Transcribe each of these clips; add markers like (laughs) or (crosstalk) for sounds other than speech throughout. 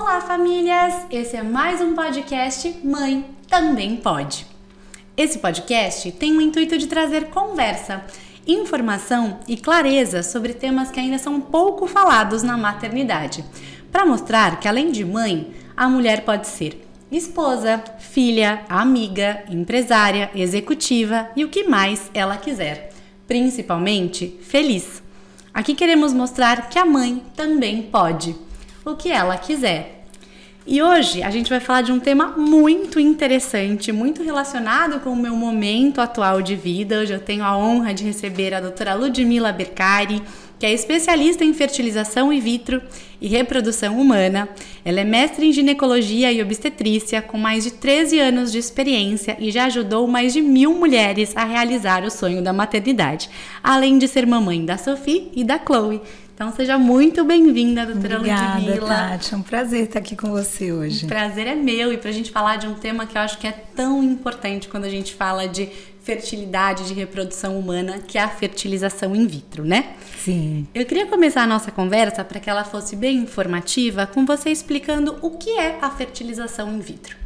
Olá, famílias! Esse é mais um podcast Mãe Também Pode. Esse podcast tem o intuito de trazer conversa, informação e clareza sobre temas que ainda são pouco falados na maternidade, para mostrar que além de mãe, a mulher pode ser esposa, filha, amiga, empresária, executiva e o que mais ela quiser, principalmente feliz. Aqui queremos mostrar que a mãe também pode, o que ela quiser. E hoje a gente vai falar de um tema muito interessante, muito relacionado com o meu momento atual de vida. Hoje eu tenho a honra de receber a doutora Ludmila Bercari, que é especialista em fertilização in vitro e reprodução humana. Ela é mestre em ginecologia e obstetrícia, com mais de 13 anos de experiência e já ajudou mais de mil mulheres a realizar o sonho da maternidade, além de ser mamãe da Sophie e da Chloe. Então seja muito bem-vinda, doutora Obrigada, Ludmilla. Tati. É um prazer estar aqui com você hoje. O prazer é meu e para a gente falar de um tema que eu acho que é tão importante quando a gente fala de fertilidade, de reprodução humana, que é a fertilização in vitro, né? Sim. Eu queria começar a nossa conversa para que ela fosse bem informativa, com você explicando o que é a fertilização in vitro.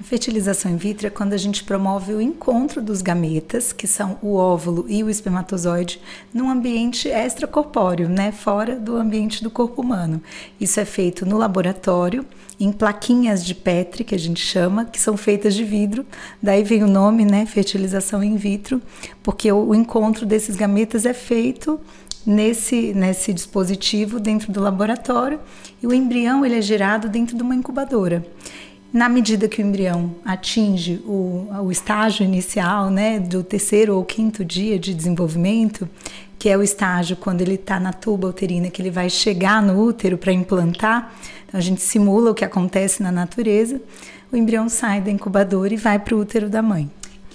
A fertilização in vitro é quando a gente promove o encontro dos gametas, que são o óvulo e o espermatozoide, num ambiente extracorpóreo, né, fora do ambiente do corpo humano. Isso é feito no laboratório, em plaquinhas de Petri, que a gente chama, que são feitas de vidro. Daí vem o nome, né, fertilização in vitro, porque o, encontro desses gametas é feito nesse, nesse dispositivo dentro do laboratório e o embrião ele é gerado dentro de uma incubadora. Na medida que o embrião atinge o, o estágio inicial, né, do terceiro ou quinto dia de desenvolvimento, que é o estágio quando ele está na tuba uterina, que ele vai chegar no útero para implantar, então a gente simula o que acontece na natureza, o embrião sai da incubadora e vai para o útero da mãe.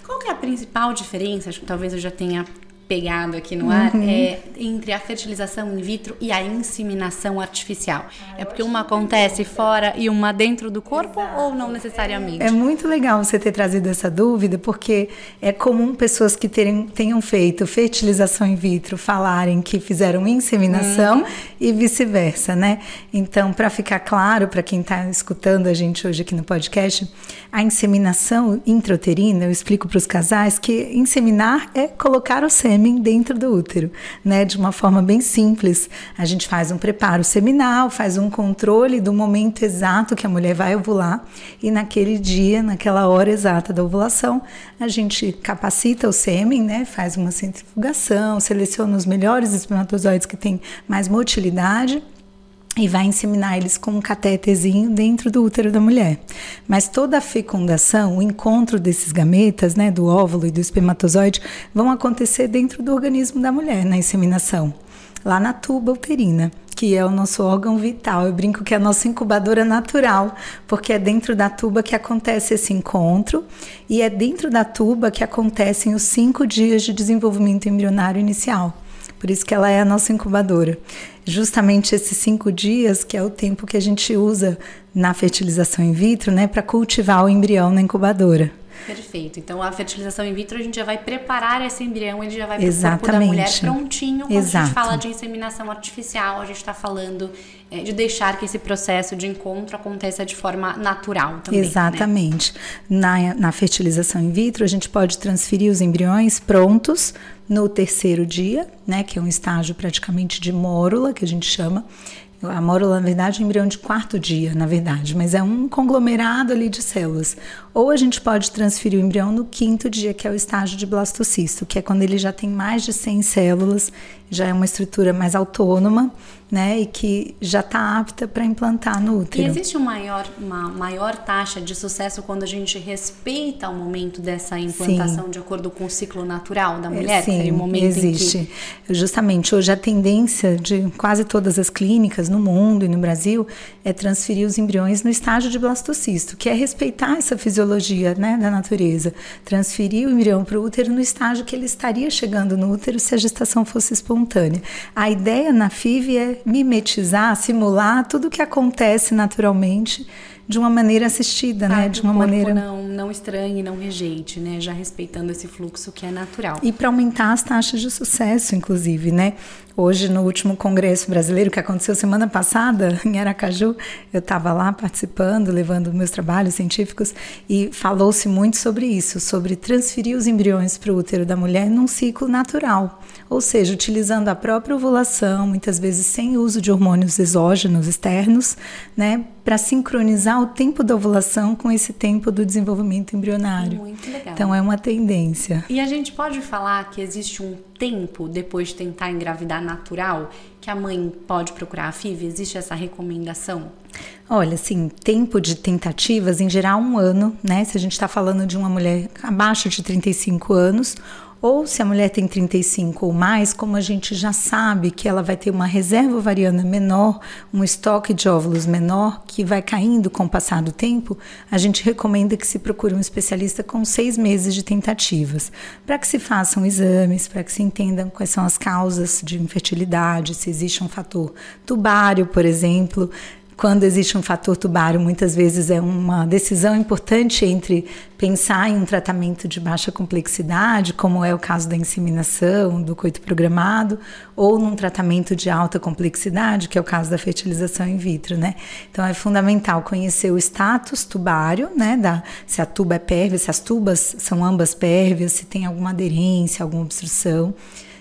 Qual é a principal diferença? Acho que talvez eu já tenha pegado aqui no ar uhum. é entre a fertilização in vitro e a inseminação artificial. Ah, é porque uma acontece fora e uma dentro do corpo Exato. ou não necessariamente? É muito legal você ter trazido essa dúvida, porque é comum pessoas que terem, tenham feito fertilização in vitro falarem que fizeram inseminação uhum. e vice-versa, né? Então, para ficar claro para quem está escutando a gente hoje aqui no podcast, a inseminação intrauterina, eu explico para os casais que inseminar é colocar o sêmen sêmen dentro do útero, né? De uma forma bem simples. A gente faz um preparo seminal, faz um controle do momento exato que a mulher vai ovular e naquele dia, naquela hora exata da ovulação, a gente capacita o sêmen, né? Faz uma centrifugação, seleciona os melhores espermatozoides que têm mais motilidade e vai inseminar eles com um catéterzinho dentro do útero da mulher. Mas toda a fecundação, o encontro desses gametas, né, do óvulo e do espermatozoide, vão acontecer dentro do organismo da mulher na inseminação, lá na tuba uterina, que é o nosso órgão vital. Eu brinco que é a nossa incubadora natural, porque é dentro da tuba que acontece esse encontro e é dentro da tuba que acontecem os cinco dias de desenvolvimento embrionário inicial. Por isso que ela é a nossa incubadora. Justamente esses cinco dias, que é o tempo que a gente usa na fertilização in vitro, né, para cultivar o embrião na incubadora. Perfeito. Então, a fertilização in vitro, a gente já vai preparar esse embrião, ele já vai para o corpo da mulher prontinho. Quando Exato. a gente fala de inseminação artificial, a gente está falando é, de deixar que esse processo de encontro aconteça de forma natural também. Né? Exatamente. Né? Na, na fertilização in vitro, a gente pode transferir os embriões prontos no terceiro dia, né, que é um estágio praticamente de mórula, que a gente chama, a mórula, na verdade, é um embrião de quarto dia, na verdade, mas é um conglomerado ali de células. Ou a gente pode transferir o embrião no quinto dia, que é o estágio de blastocisto, que é quando ele já tem mais de 100 células, já é uma estrutura mais autônoma, né, e que já está apta para implantar no útero. E existe uma maior, uma maior taxa de sucesso quando a gente respeita o momento dessa implantação sim. de acordo com o ciclo natural da mulher? Sim, o momento existe. Que... Justamente, hoje a tendência de quase todas as clínicas no mundo e no Brasil é transferir os embriões no estágio de blastocisto, que é respeitar essa fisiologia né, da natureza. Transferir o embrião para o útero no estágio que ele estaria chegando no útero se a gestação fosse espontânea. A ideia na FIV é mimetizar, simular tudo o que acontece naturalmente de uma maneira assistida, né? De uma maneira não não estranhe, não rejeite, né? Já respeitando esse fluxo que é natural. E para aumentar as taxas de sucesso, inclusive, né? Hoje, no último congresso brasileiro que aconteceu semana passada (laughs) em Aracaju, eu estava lá participando, levando meus trabalhos científicos e falou-se muito sobre isso, sobre transferir os embriões para o útero da mulher num ciclo natural, ou seja, utilizando a própria ovulação, muitas vezes sem uso de hormônios exógenos externos, né, para sincronizar o tempo da ovulação com esse tempo do desenvolvimento embrionário. Muito legal. Então é uma tendência. E a gente pode falar que existe um tempo depois de tentar engravidar natural que a mãe pode procurar a FIV? Existe essa recomendação? Olha, assim, tempo de tentativas, em geral, um ano, né? Se a gente está falando de uma mulher abaixo de 35 anos ou se a mulher tem 35 ou mais, como a gente já sabe que ela vai ter uma reserva ovariana menor, um estoque de óvulos menor, que vai caindo com o passar do tempo, a gente recomenda que se procure um especialista com seis meses de tentativas, para que se façam exames, para que se entendam quais são as causas de infertilidade, se existe um fator tubário, por exemplo, quando existe um fator tubário, muitas vezes é uma decisão importante entre pensar em um tratamento de baixa complexidade, como é o caso da inseminação, do coito programado, ou num tratamento de alta complexidade, que é o caso da fertilização in vitro, né? Então é fundamental conhecer o status tubário, né, da se a tuba é pérvia, se as tubas são ambas pérvias, se tem alguma aderência, alguma obstrução.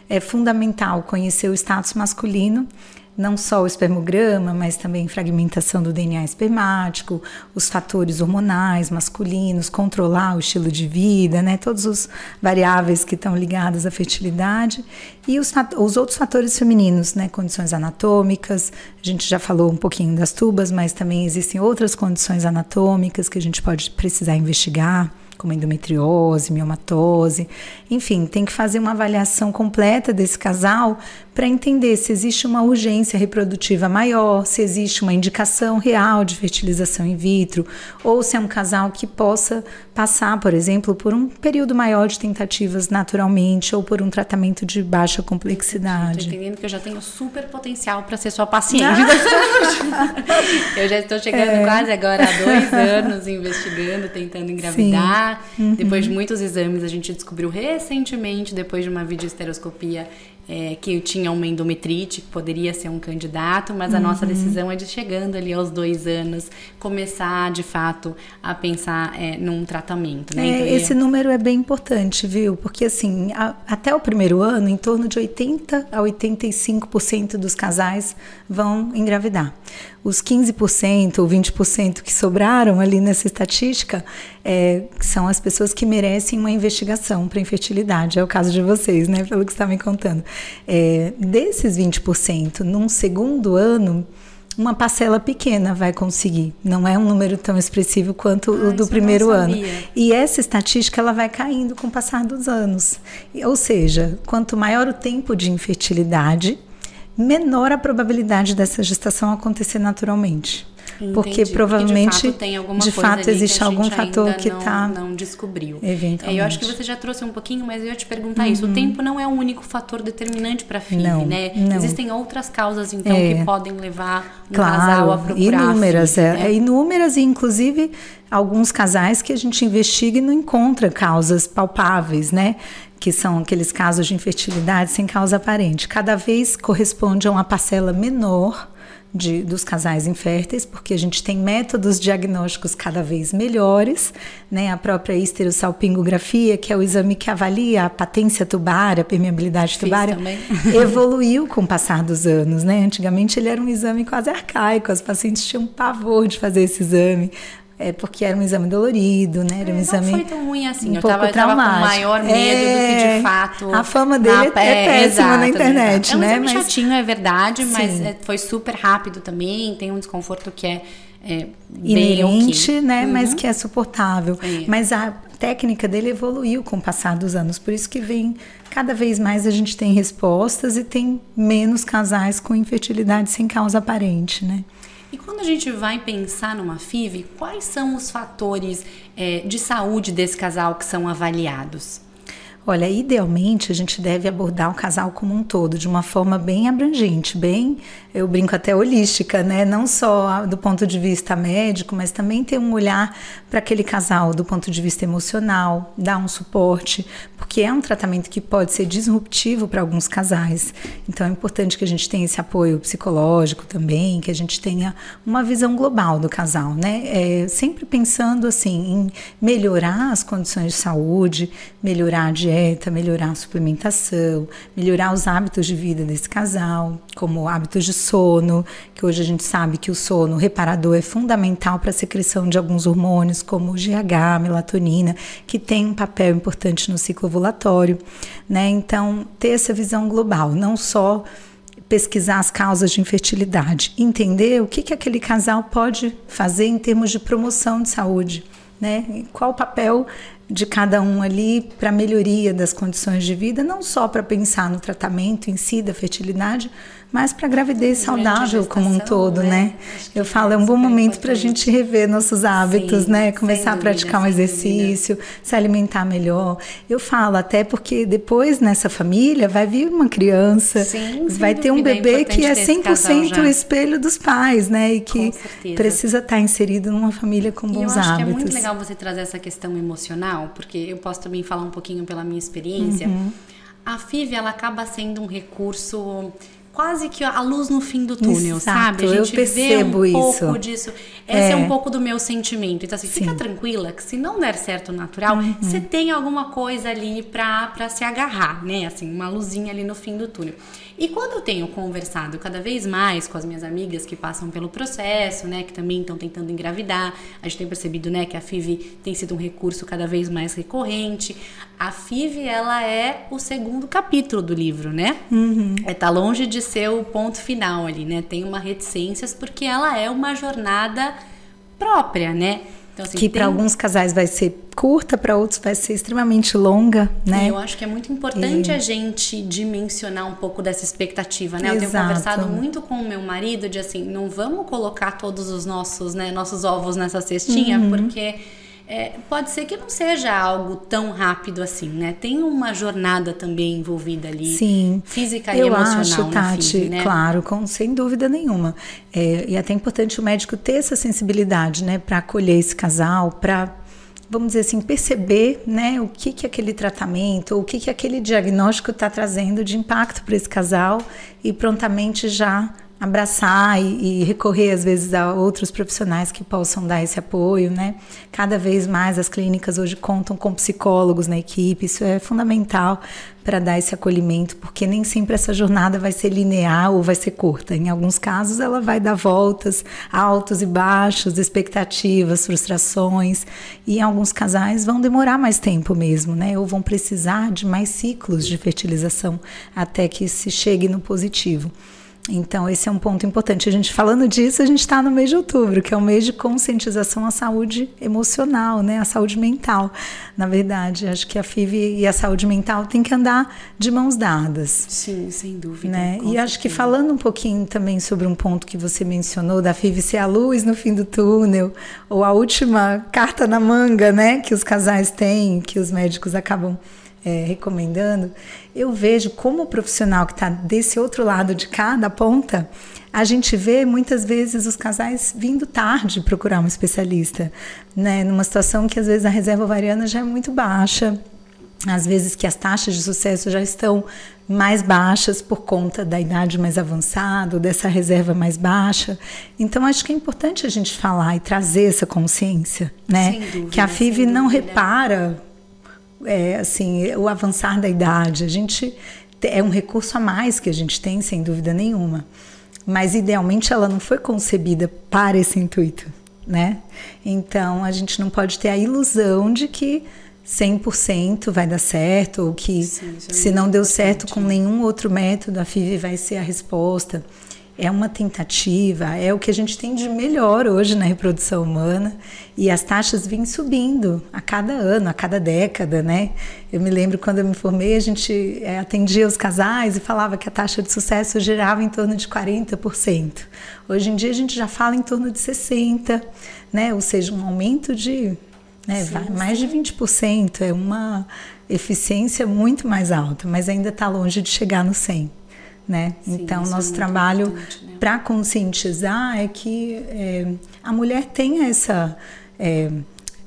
É fundamental conhecer o status masculino não só o espermograma, mas também fragmentação do DNA espermático, os fatores hormonais masculinos, controlar o estilo de vida, né, todos os variáveis que estão ligados à fertilidade e os, os outros fatores femininos, né, condições anatômicas. A gente já falou um pouquinho das tubas, mas também existem outras condições anatômicas que a gente pode precisar investigar como endometriose, miomatose, enfim, tem que fazer uma avaliação completa desse casal para entender se existe uma urgência reprodutiva maior, se existe uma indicação real de fertilização in vitro, ou se é um casal que possa passar, por exemplo, por um período maior de tentativas naturalmente ou por um tratamento de baixa complexidade. Estou entendendo que eu já tenho super potencial para ser sua paciente. (laughs) eu já estou chegando é. quase agora há dois anos investigando, tentando engravidar. Uhum. Depois de muitos exames, a gente descobriu recentemente, depois de uma videoesteroscopia, é, que tinha uma endometrite, que poderia ser um candidato, mas a uhum. nossa decisão é de chegando ali aos dois anos, começar de fato a pensar é, num tratamento. Né? É, então, esse número é bem importante, viu? Porque assim, a, até o primeiro ano, em torno de 80 a 85% dos casais vão engravidar os 15% ou 20% que sobraram ali nessa estatística é, são as pessoas que merecem uma investigação para infertilidade. É o caso de vocês, né? Pelo que você está me contando. É, desses 20%, num segundo ano, uma parcela pequena vai conseguir. Não é um número tão expressivo quanto ah, o do primeiro ano. E essa estatística ela vai caindo com o passar dos anos. Ou seja, quanto maior o tempo de infertilidade, menor a probabilidade dessa gestação acontecer naturalmente. Entendi, porque provavelmente porque de fato, de fato existe algum fator que está não, não descobriu. Eventualmente. É, eu acho que você já trouxe um pouquinho, mas eu ia te perguntar uhum. isso. O uhum. tempo não é o único fator determinante para FIV, não, né? Não. Existem outras causas então é. que podem levar um claro, casal a procurar inúmeras, FIV, é, né? é, inúmeras e inclusive alguns casais que a gente investiga e não encontra causas palpáveis, né? Que são aqueles casos de infertilidade sem causa aparente. Cada vez corresponde a uma parcela menor de, dos casais inférteis, porque a gente tem métodos diagnósticos cada vez melhores, né? A própria histerosalpingografia, que é o exame que avalia a patência tubária, a permeabilidade tubária, (laughs) evoluiu com o passar dos anos, né? Antigamente ele era um exame quase arcaico, as pacientes tinham pavor de fazer esse exame. É porque era um exame dolorido, né? Era um é, exame. Não foi tão ruim assim. Um eu, tava, eu tava com maior medo é, do que de é, fato. A fama dele na, é, é péssima exato, na internet, é um né? Mas... chatinho, é verdade, mas é, foi super rápido também. Tem um desconforto que é. é Inerente, okay. né? Uhum. Mas que é suportável. Mas a técnica dele evoluiu com o passar dos anos. Por isso que vem cada vez mais a gente tem respostas e tem menos casais com infertilidade sem causa aparente, né? E quando a gente vai pensar numa FIV, quais são os fatores é, de saúde desse casal que são avaliados? Olha, idealmente a gente deve abordar o casal como um todo, de uma forma bem abrangente, bem, eu brinco até holística, né? Não só do ponto de vista médico, mas também ter um olhar para aquele casal do ponto de vista emocional, dar um suporte, porque é um tratamento que pode ser disruptivo para alguns casais. Então é importante que a gente tenha esse apoio psicológico também, que a gente tenha uma visão global do casal, né? É, sempre pensando assim em melhorar as condições de saúde, melhorar a dieta, melhorar a suplementação, melhorar os hábitos de vida desse casal, como hábitos de sono, que hoje a gente sabe que o sono reparador é fundamental para a secreção de alguns hormônios, como o GH, melatonina, que tem um papel importante no ciclo ovulatório, né? Então, ter essa visão global, não só pesquisar as causas de infertilidade, entender o que, que aquele casal pode fazer em termos de promoção de saúde, né? Qual o papel de cada um ali para melhoria das condições de vida, não só para pensar no tratamento em si da fertilidade, mas para a gravidez saudável como um todo, né? né? Eu falo, é um bom momento para a gente rever nossos hábitos, Sim, né? Começar a praticar um exercício, se alimentar melhor. Eu falo até porque depois nessa família vai vir uma criança, Sim, vai ter um é bebê é que é 100% o espelho dos pais, né? E que precisa estar tá inserido numa família com bons hábitos. eu acho hábitos. que é muito legal você trazer essa questão emocional, porque eu posso também falar um pouquinho pela minha experiência. Uhum. A FIV ela acaba sendo um recurso quase que a luz no fim do túnel, Exato, sabe? A gente eu percebo vê um isso. pouco disso. Esse é. é. um pouco do meu sentimento. Então, assim, Sim. fica tranquila que se não der certo natural, uhum. você tem alguma coisa ali pra se agarrar, né? Assim, uma luzinha ali no fim do túnel. E quando eu tenho conversado cada vez mais com as minhas amigas que passam pelo processo, né, que também estão tentando engravidar, a gente tem percebido, né, que a FIV tem sido um recurso cada vez mais recorrente. A FIV, ela é o segundo capítulo do livro, né? Uhum. É, tá longe de ser o ponto final ali, né? Tem uma reticências porque ela é uma jornada própria, né? Então, assim, que tem... para alguns casais vai ser curta, para outros vai ser extremamente longa, né? E eu acho que é muito importante e... a gente dimensionar um pouco dessa expectativa, né? Exato. Eu tenho conversado muito com o meu marido de assim, não vamos colocar todos os nossos, né, nossos ovos nessa cestinha, uhum. porque é, pode ser que não seja algo tão rápido assim, né? Tem uma jornada também envolvida ali, Sim, física e emocional. Acho, Tati, FIV, né? claro, com, sem dúvida nenhuma. É, e é até importante o médico ter essa sensibilidade, né, para acolher esse casal, para vamos dizer assim, perceber né, o que, que aquele tratamento, o que, que aquele diagnóstico está trazendo de impacto para esse casal e prontamente já abraçar e, e, recorrer às vezes a outros profissionais que possam dar esse apoio, né? Cada vez mais as clínicas hoje contam com psicólogos na equipe, isso é fundamental para dar esse acolhimento, porque nem sempre essa jornada vai ser linear ou vai ser curta. Em alguns casos ela vai dar voltas, altos e baixos, expectativas, frustrações, e alguns casais vão demorar mais tempo mesmo, né? Ou vão precisar de mais ciclos de fertilização até que se chegue no positivo. Então, esse é um ponto importante. A gente falando disso, a gente está no mês de outubro, que é o mês de conscientização à saúde emocional, né? A saúde mental. Na verdade, acho que a FIV e a saúde mental têm que andar de mãos dadas. Sim, sem dúvida. Né? E acho que falando um pouquinho também sobre um ponto que você mencionou, da FIV ser a luz no fim do túnel, ou a última carta na manga, né? Que os casais têm, que os médicos acabam é, recomendando, eu vejo como o profissional que está desse outro lado de cada ponta, a gente vê muitas vezes os casais vindo tarde procurar um especialista, né? Numa situação que às vezes a reserva ovariana já é muito baixa, às vezes que as taxas de sucesso já estão mais baixas por conta da idade mais avançada, dessa reserva mais baixa. Então acho que é importante a gente falar e trazer essa consciência, né? Dúvida, que a FIV não repara é, assim, o avançar da idade. A gente é um recurso a mais que a gente tem, sem dúvida nenhuma. Mas idealmente ela não foi concebida para esse intuito, né? Então a gente não pode ter a ilusão de que 100% vai dar certo ou que Sim, é se não deu certo com nenhum outro método a FIV vai ser a resposta é uma tentativa, é o que a gente tem de melhor hoje na reprodução humana e as taxas vêm subindo a cada ano, a cada década, né? Eu me lembro quando eu me formei, a gente é, atendia os casais e falava que a taxa de sucesso girava em torno de 40%. Hoje em dia a gente já fala em torno de 60%, né? Ou seja, um aumento de né? Sim, mais de 20% é uma eficiência muito mais alta, mas ainda está longe de chegar no 100%. Né? Sim, então, nosso é trabalho né? para conscientizar é que é, a mulher tenha essa, é,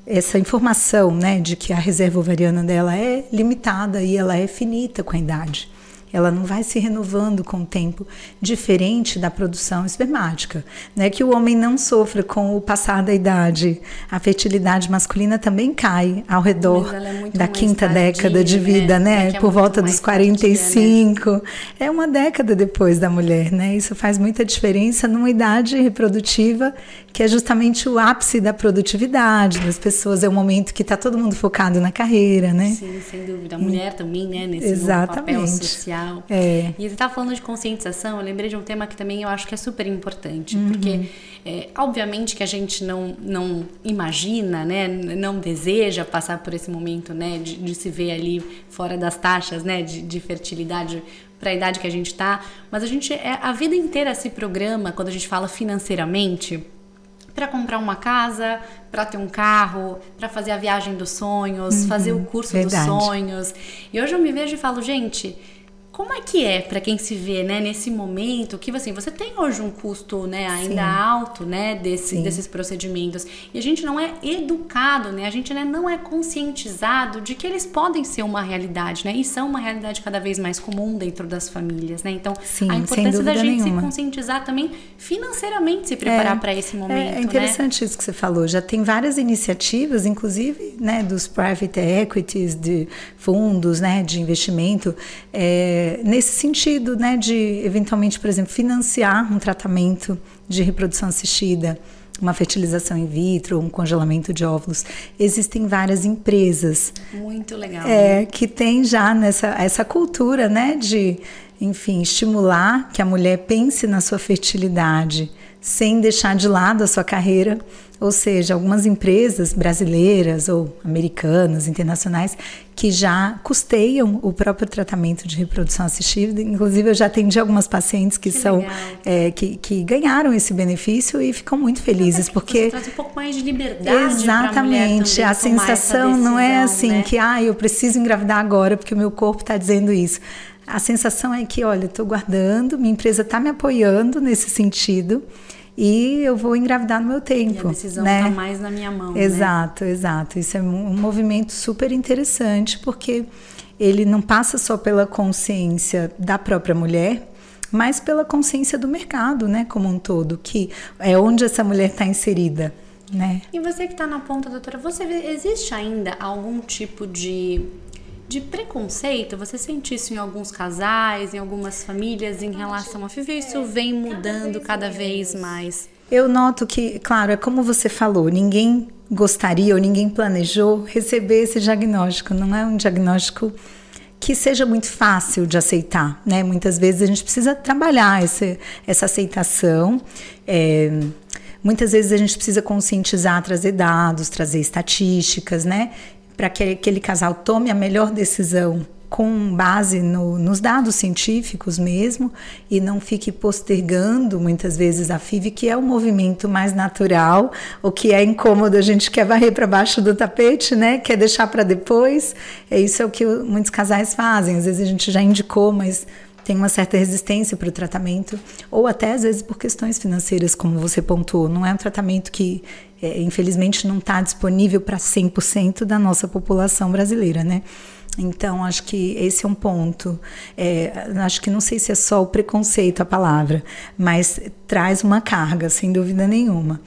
essa informação né, de que a reserva ovariana dela é limitada e ela é finita com a idade ela não vai se renovando com o tempo, diferente da produção espermática. Né? Que o homem não sofra com o passar da idade. A fertilidade masculina também cai ao redor é da quinta década de vida, né? né? É Por volta dos 45. Tardia, né? É uma década depois da mulher, né? Isso faz muita diferença numa idade reprodutiva que é justamente o ápice da produtividade das pessoas. É o momento que está todo mundo focado na carreira, né? Sim, sem dúvida. A mulher e, também, né? Nesse Exatamente. papel social. É. E você estava falando de conscientização, eu lembrei de um tema que também eu acho que é super importante, uhum. porque é, obviamente que a gente não, não imagina, né? Não deseja passar por esse momento, né? De, de se ver ali fora das taxas, né? de, de fertilidade para a idade que a gente está, mas a gente é a vida inteira se programa quando a gente fala financeiramente para comprar uma casa, para ter um carro, para fazer a viagem dos sonhos, uhum, fazer o curso verdade. dos sonhos. E hoje eu me vejo e falo, gente, como é que é para quem se vê, né, nesse momento que assim, você tem hoje um custo, né, ainda Sim. alto, né, desse, desses procedimentos e a gente não é educado, né, a gente né, não é conscientizado de que eles podem ser uma realidade, né, e são uma realidade cada vez mais comum dentro das famílias, né, então Sim, a importância da gente nenhuma. se conscientizar também financeiramente, se preparar é, para esse momento, É, é interessante né? isso que você falou, já tem várias iniciativas, inclusive, né, dos private equities, de fundos, né, de investimento, é, nesse sentido, né, de eventualmente, por exemplo, financiar um tratamento de reprodução assistida, uma fertilização in vitro, um congelamento de óvulos. Existem várias empresas. Muito legal. É, que tem já nessa essa cultura, né, de, enfim, estimular que a mulher pense na sua fertilidade sem deixar de lado a sua carreira ou seja, algumas empresas brasileiras ou americanas, internacionais, que já custeiam o próprio tratamento de reprodução assistida. Inclusive, eu já atendi algumas pacientes que, que são é, que, que, ganharam esse benefício e ficam muito felizes porque traz um pouco mais de liberdade. Exatamente, a sensação decisão, não é assim né? que ah, eu preciso engravidar agora porque o meu corpo está dizendo isso. A sensação é que, olha, estou guardando, minha empresa está me apoiando nesse sentido e eu vou engravidar no meu tempo. E a decisão né? está mais na minha mão. Né? Exato, né? exato. Isso é um movimento super interessante porque ele não passa só pela consciência da própria mulher, mas pela consciência do mercado, né, como um todo, que é onde essa mulher está inserida. Né? E você que está na ponta, doutora, você existe ainda algum tipo de de preconceito? Você sente isso em alguns casais, em algumas famílias em relação a FIV? Isso vem mudando cada vez mais? Eu noto que, claro, é como você falou, ninguém gostaria ou ninguém planejou receber esse diagnóstico. Não é um diagnóstico que seja muito fácil de aceitar, né? Muitas vezes a gente precisa trabalhar essa, essa aceitação. É, muitas vezes a gente precisa conscientizar, trazer dados, trazer estatísticas, né? Para que aquele casal tome a melhor decisão com base no, nos dados científicos mesmo e não fique postergando muitas vezes a FIV, que é o movimento mais natural, o que é incômodo, a gente quer varrer para baixo do tapete, né? Quer deixar para depois. É isso é o que muitos casais fazem. Às vezes a gente já indicou, mas tem uma certa resistência para o tratamento, ou até às vezes por questões financeiras, como você pontuou. Não é um tratamento que é, infelizmente não está disponível para 100% da nossa população brasileira, né? Então, acho que esse é um ponto. É, acho que não sei se é só o preconceito a palavra, mas traz uma carga, sem dúvida nenhuma.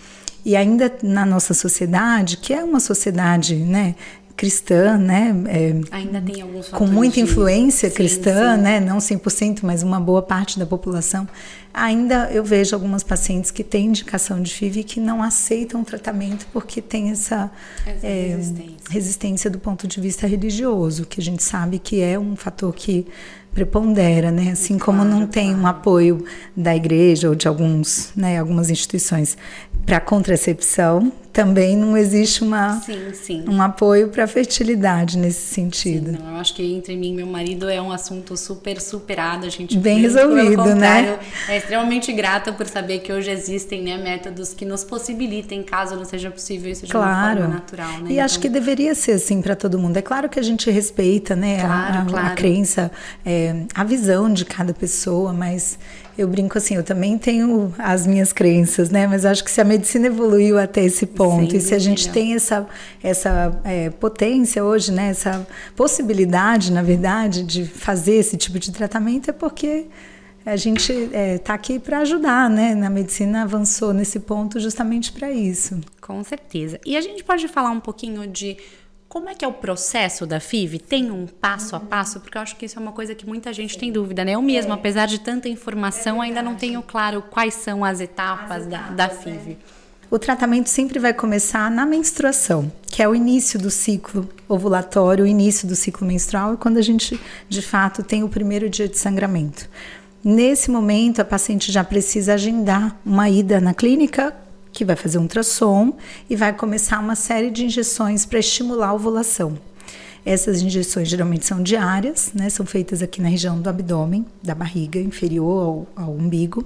E ainda na nossa sociedade, que é uma sociedade né, cristã, né? É, Ainda tem alguns com muita influência de... cristã, sim. né? Não 100%, mas uma boa parte da população. Ainda eu vejo algumas pacientes que têm indicação de FIV e que não aceitam o tratamento porque tem essa, essa é, resistência. resistência do ponto de vista religioso, que a gente sabe que é um fator que prepondera, né? Assim claro, como não tem claro. um apoio da igreja ou de alguns, né, algumas instituições para contracepção, também não existe uma, sim, sim. um apoio para a fertilidade nesse sentido. Sim, não, eu acho que entre mim e meu marido é um assunto super superado, a gente bem resolvido, né? É extremamente grata por saber que hoje existem né, métodos que nos possibilitem, caso não seja possível isso de claro. uma forma natural. Né? E então... acho que deveria ser assim para todo mundo. É claro que a gente respeita, né, claro, a, claro. a, crença, é, a visão de cada pessoa, mas eu brinco assim, eu também tenho as minhas crenças, né? Mas acho que se a medicina evoluiu até esse ponto Sem e se a gente tem essa, essa é, potência hoje, né? Essa possibilidade, na verdade, de fazer esse tipo de tratamento é porque a gente está é, tá aqui para ajudar, né? Na medicina avançou nesse ponto justamente para isso. Com certeza. E a gente pode falar um pouquinho de como é que é o processo da FIV? Tem um passo a passo? Porque eu acho que isso é uma coisa que muita gente tem dúvida, né? Eu mesma, apesar de tanta informação, ainda não tenho claro quais são as etapas, da, da FIV. O tratamento sempre vai começar na menstruação, que é o início do ciclo ovulatório, o início do ciclo menstrual, e quando a gente, de fato, tem o primeiro dia de sangramento. Nesse momento, a paciente já precisa agendar uma ida na clínica que vai fazer um ultrassom e vai começar uma série de injeções para estimular a ovulação. Essas injeções geralmente são diárias, né? São feitas aqui na região do abdômen, da barriga inferior ao, ao umbigo.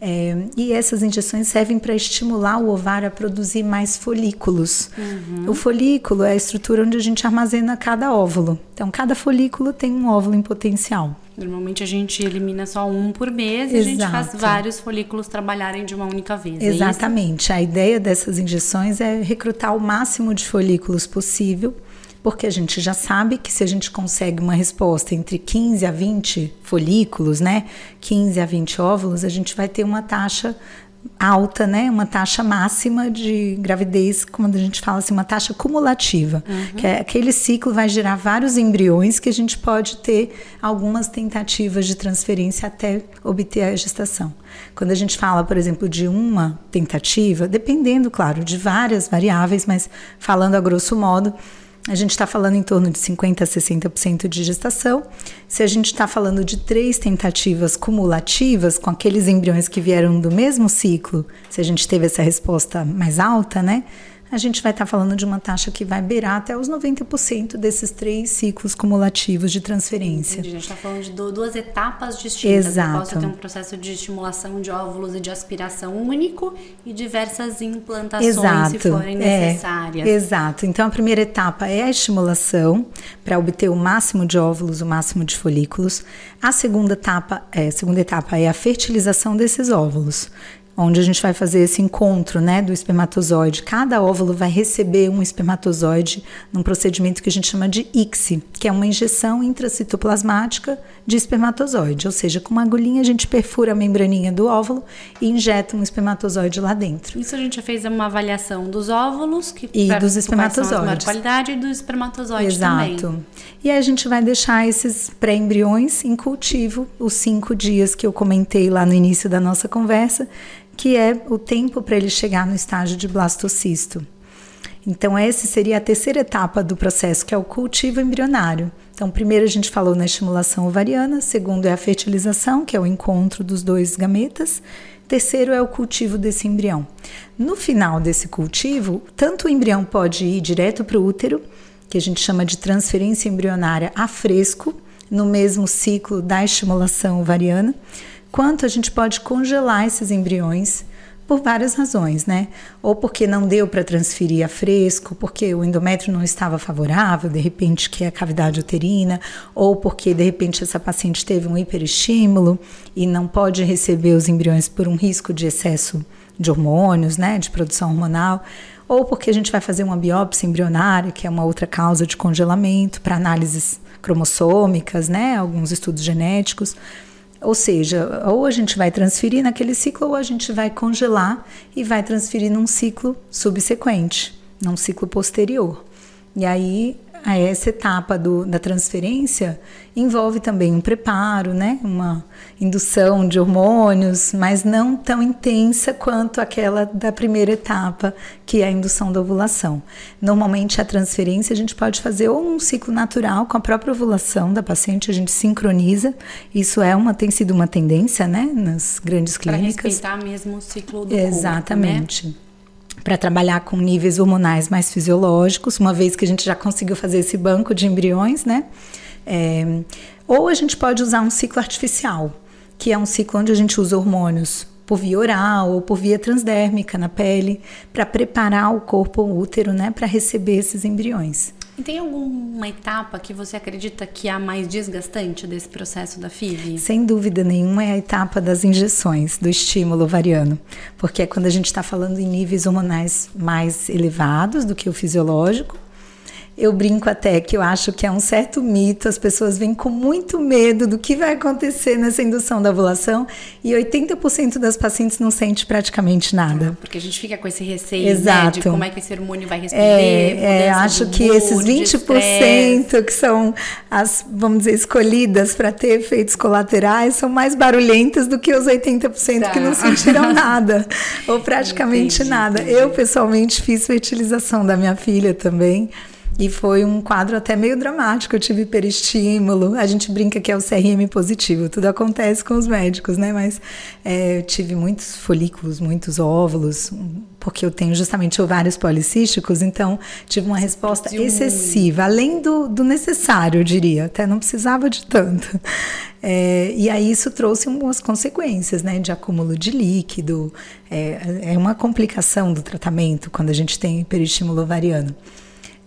É, e essas injeções servem para estimular o ovário a produzir mais folículos. Uhum. O folículo é a estrutura onde a gente armazena cada óvulo. Então, cada folículo tem um óvulo em potencial. Normalmente a gente elimina só um por mês e a gente faz vários folículos trabalharem de uma única vez. É Exatamente. É a ideia dessas injeções é recrutar o máximo de folículos possível porque a gente já sabe que se a gente consegue uma resposta entre 15 a 20 folículos, né, 15 a 20 óvulos, a gente vai ter uma taxa alta, né, uma taxa máxima de gravidez, como a gente fala assim, uma taxa cumulativa, uhum. que é aquele ciclo vai gerar vários embriões que a gente pode ter algumas tentativas de transferência até obter a gestação. Quando a gente fala, por exemplo, de uma tentativa, dependendo, claro, de várias variáveis, mas falando a grosso modo, a gente está falando em torno de 50% a 60% de gestação. Se a gente está falando de três tentativas cumulativas, com aqueles embriões que vieram do mesmo ciclo, se a gente teve essa resposta mais alta, né? A gente vai estar tá falando de uma taxa que vai beirar até os 90% desses três ciclos cumulativos de transferência. Entendi. A gente está falando de duas etapas distintas. Exato. Posso ter um processo de estimulação de óvulos e de aspiração único e diversas implantações Exato. se forem é. necessárias. É. Exato. Então a primeira etapa é a estimulação para obter o máximo de óvulos, o máximo de folículos. A segunda etapa, é, a segunda etapa é a fertilização desses óvulos onde a gente vai fazer esse encontro né, do espermatozoide. Cada óvulo vai receber um espermatozoide num procedimento que a gente chama de ICSI, que é uma injeção intracitoplasmática de espermatozoide. Ou seja, com uma agulhinha a gente perfura a membraninha do óvulo e injeta um espermatozoide lá dentro. Isso a gente já fez uma avaliação dos óvulos que e dos espermatozoides. qualidade e do espermatozoide Exato. também. E aí a gente vai deixar esses pré-embriões em cultivo os cinco dias que eu comentei lá no início da nossa conversa que é o tempo para ele chegar no estágio de blastocisto. Então, essa seria a terceira etapa do processo, que é o cultivo embrionário. Então, primeiro a gente falou na estimulação ovariana, segundo é a fertilização, que é o encontro dos dois gametas, terceiro é o cultivo desse embrião. No final desse cultivo, tanto o embrião pode ir direto para o útero, que a gente chama de transferência embrionária a fresco, no mesmo ciclo da estimulação ovariana, quanto a gente pode congelar esses embriões por várias razões, né? Ou porque não deu para transferir a fresco, porque o endométrio não estava favorável, de repente que é a cavidade uterina, ou porque de repente essa paciente teve um hiperestímulo e não pode receber os embriões por um risco de excesso de hormônios, né, de produção hormonal, ou porque a gente vai fazer uma biópsia embrionária, que é uma outra causa de congelamento para análises cromossômicas, né, alguns estudos genéticos. Ou seja, ou a gente vai transferir naquele ciclo ou a gente vai congelar e vai transferir num ciclo subsequente, num ciclo posterior. E aí essa etapa do, da transferência envolve também um preparo, né? uma indução de hormônios, mas não tão intensa quanto aquela da primeira etapa, que é a indução da ovulação. Normalmente, a transferência a gente pode fazer ou um ciclo natural com a própria ovulação da paciente, a gente sincroniza. Isso é uma, tem sido uma tendência né? nas grandes clínicas. Para respeitar mesmo o ciclo do Exatamente. corpo, né? Para trabalhar com níveis hormonais mais fisiológicos, uma vez que a gente já conseguiu fazer esse banco de embriões, né? É, ou a gente pode usar um ciclo artificial, que é um ciclo onde a gente usa hormônios por via oral ou por via transdérmica na pele, para preparar o corpo o útero, né, para receber esses embriões. E tem alguma etapa que você acredita que é a mais desgastante desse processo da FIV? Sem dúvida nenhuma é a etapa das injeções, do estímulo ovariano. Porque é quando a gente está falando em níveis hormonais mais elevados do que o fisiológico, eu brinco até que eu acho que é um certo mito, as pessoas vêm com muito medo do que vai acontecer nessa indução da ovulação e 80% das pacientes não sente praticamente nada. Ah, porque a gente fica com esse receio Exato. Né, de como é que esse hormônio vai responder. É, é acho que mood, esses 20% que são as, vamos dizer, escolhidas para ter efeitos colaterais são mais barulhentas do que os 80% tá. que não sentiram (laughs) nada, ou praticamente entendi, nada. Entendi. Eu, pessoalmente, fiz fertilização da minha filha também. E foi um quadro até meio dramático. Eu tive hiperestímulo. A gente brinca que é o CRM positivo. Tudo acontece com os médicos, né? Mas é, eu tive muitos folículos, muitos óvulos, porque eu tenho justamente ovários policísticos. Então, tive uma resposta excessiva, além do, do necessário, eu diria. Até não precisava de tanto. É, e aí isso trouxe algumas consequências, né? De acúmulo de líquido. É, é uma complicação do tratamento quando a gente tem hiperestímulo ovariano.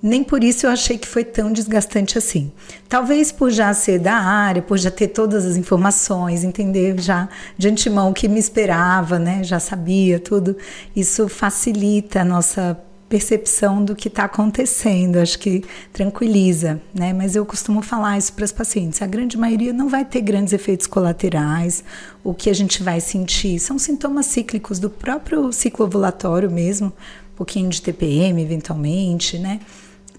Nem por isso eu achei que foi tão desgastante assim. Talvez por já ser da área, por já ter todas as informações, entender já de antemão o que me esperava, né? Já sabia tudo. Isso facilita a nossa percepção do que está acontecendo, acho que tranquiliza, né? Mas eu costumo falar isso para as pacientes. A grande maioria não vai ter grandes efeitos colaterais. O que a gente vai sentir são sintomas cíclicos do próprio ciclo ovulatório mesmo, um pouquinho de TPM eventualmente, né?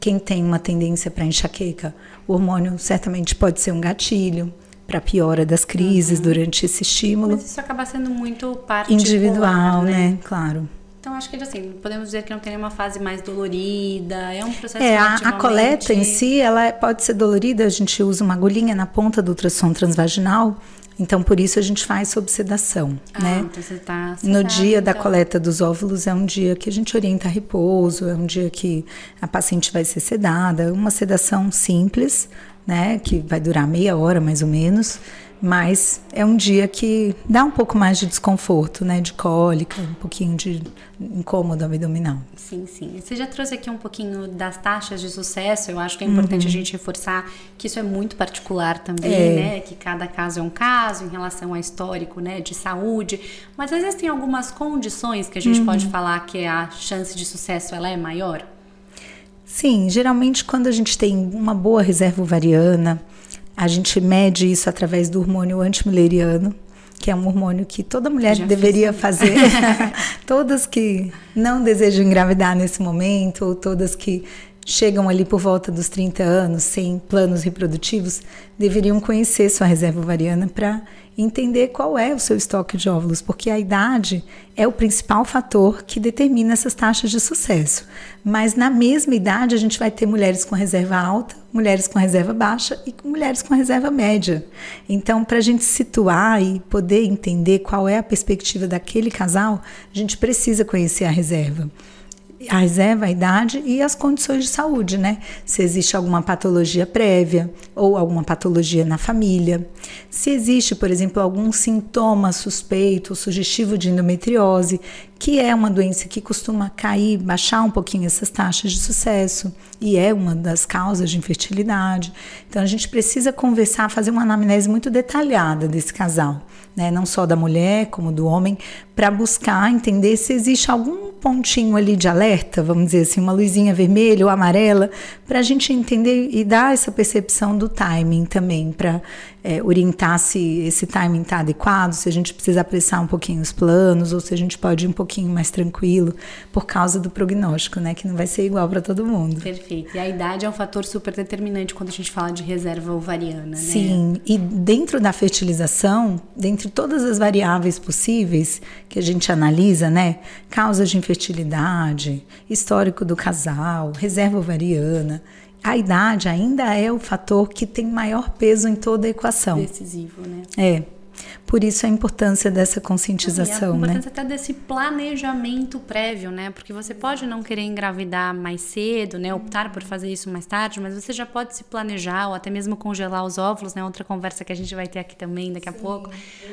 Quem tem uma tendência para enxaqueca, o hormônio certamente pode ser um gatilho para piora das crises uhum. durante esse estímulo. Mas isso acaba sendo muito particular, individual, né? né? Claro. Então acho que assim, podemos dizer que não tem nenhuma fase mais dolorida, é um processo É, a, a coleta em si, ela pode ser dolorida, a gente usa uma agulhinha na ponta do ultrassom transvaginal então, por isso a gente faz sob sedação, ah, né? Então você tá no dia então. da coleta dos óvulos é um dia que a gente orienta a repouso, é um dia que a paciente vai ser sedada, uma sedação simples, né? Que vai durar meia hora mais ou menos mas é um dia que dá um pouco mais de desconforto, né? De cólica, um pouquinho de incômodo abdominal. Sim, sim. Você já trouxe aqui um pouquinho das taxas de sucesso. Eu acho que é importante uhum. a gente reforçar que isso é muito particular também, é. né? Que cada caso é um caso em relação a histórico, né? De saúde. Mas às vezes tem algumas condições que a gente uhum. pode falar que a chance de sucesso ela é maior. Sim, geralmente quando a gente tem uma boa reserva ovariana, a gente mede isso através do hormônio antimileriano, que é um hormônio que toda mulher Já deveria fazer. (laughs) todas que não desejam engravidar nesse momento, ou todas que chegam ali por volta dos 30 anos sem planos reprodutivos, deveriam conhecer sua reserva ovariana para entender qual é o seu estoque de óvulos, porque a idade é o principal fator que determina essas taxas de sucesso. Mas na mesma idade a gente vai ter mulheres com reserva alta, mulheres com reserva baixa e mulheres com reserva média. Então, para a gente situar e poder entender qual é a perspectiva daquele casal, a gente precisa conhecer a reserva a reserva, a idade e as condições de saúde, né? Se existe alguma patologia prévia ou alguma patologia na família. Se existe, por exemplo, algum sintoma suspeito ou sugestivo de endometriose, que é uma doença que costuma cair, baixar um pouquinho essas taxas de sucesso e é uma das causas de infertilidade. Então a gente precisa conversar, fazer uma anamnese muito detalhada desse casal, né? Não só da mulher como do homem, para buscar entender se existe algum pontinho ali de alerta, vamos dizer assim, uma luzinha vermelha ou amarela, para a gente entender e dar essa percepção do timing também, para é, orientar se esse timing está adequado, se a gente precisa apressar um pouquinho os planos, ou se a gente pode ir um pouquinho mais tranquilo, por causa do prognóstico, né? Que não vai ser igual para todo mundo. Perfeito. E a idade é um fator super determinante quando a gente fala de reserva ovariana, né? Sim. E dentro da fertilização, dentre todas as variáveis possíveis que a gente analisa, né? Causas de infertilidade, histórico do casal, reserva ovariana a idade ainda é o fator que tem maior peso em toda a equação. Decisivo, né? É. Por isso a importância dessa conscientização, né? A importância né? até desse planejamento prévio, né? Porque você pode não querer engravidar mais cedo, né? Optar por fazer isso mais tarde, mas você já pode se planejar ou até mesmo congelar os óvulos, né? Outra conversa que a gente vai ter aqui também daqui Sim, a pouco.